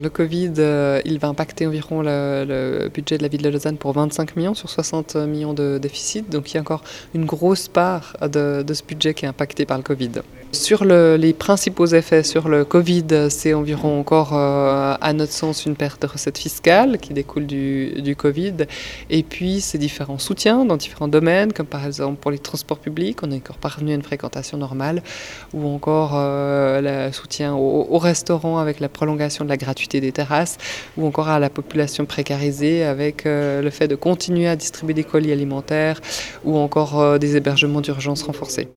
Le Covid, euh, il va impacter environ le, budget de la ville de Lausanne pour 25 millions sur 60 millions de déficit. Donc il y a encore une grosse part de, ce budget qui est impacté par le Covid. Sur les principaux effets sur le Covid, c'est environ encore, euh, à notre sens, une perte de recettes fiscales qui découle du, Covid. Et puis ces différents soutiens dans différents domaines, comme par exemple pour les transports publics, on est encore parvenu à une fréquentation normale, ou encore euh, le soutien aux restaurants avec la prolongation de la gratuité des terrasses ou encore à la population précarisée avec euh, le fait de continuer à distribuer des colis alimentaires ou encore euh, des hébergements d'urgence renforcés.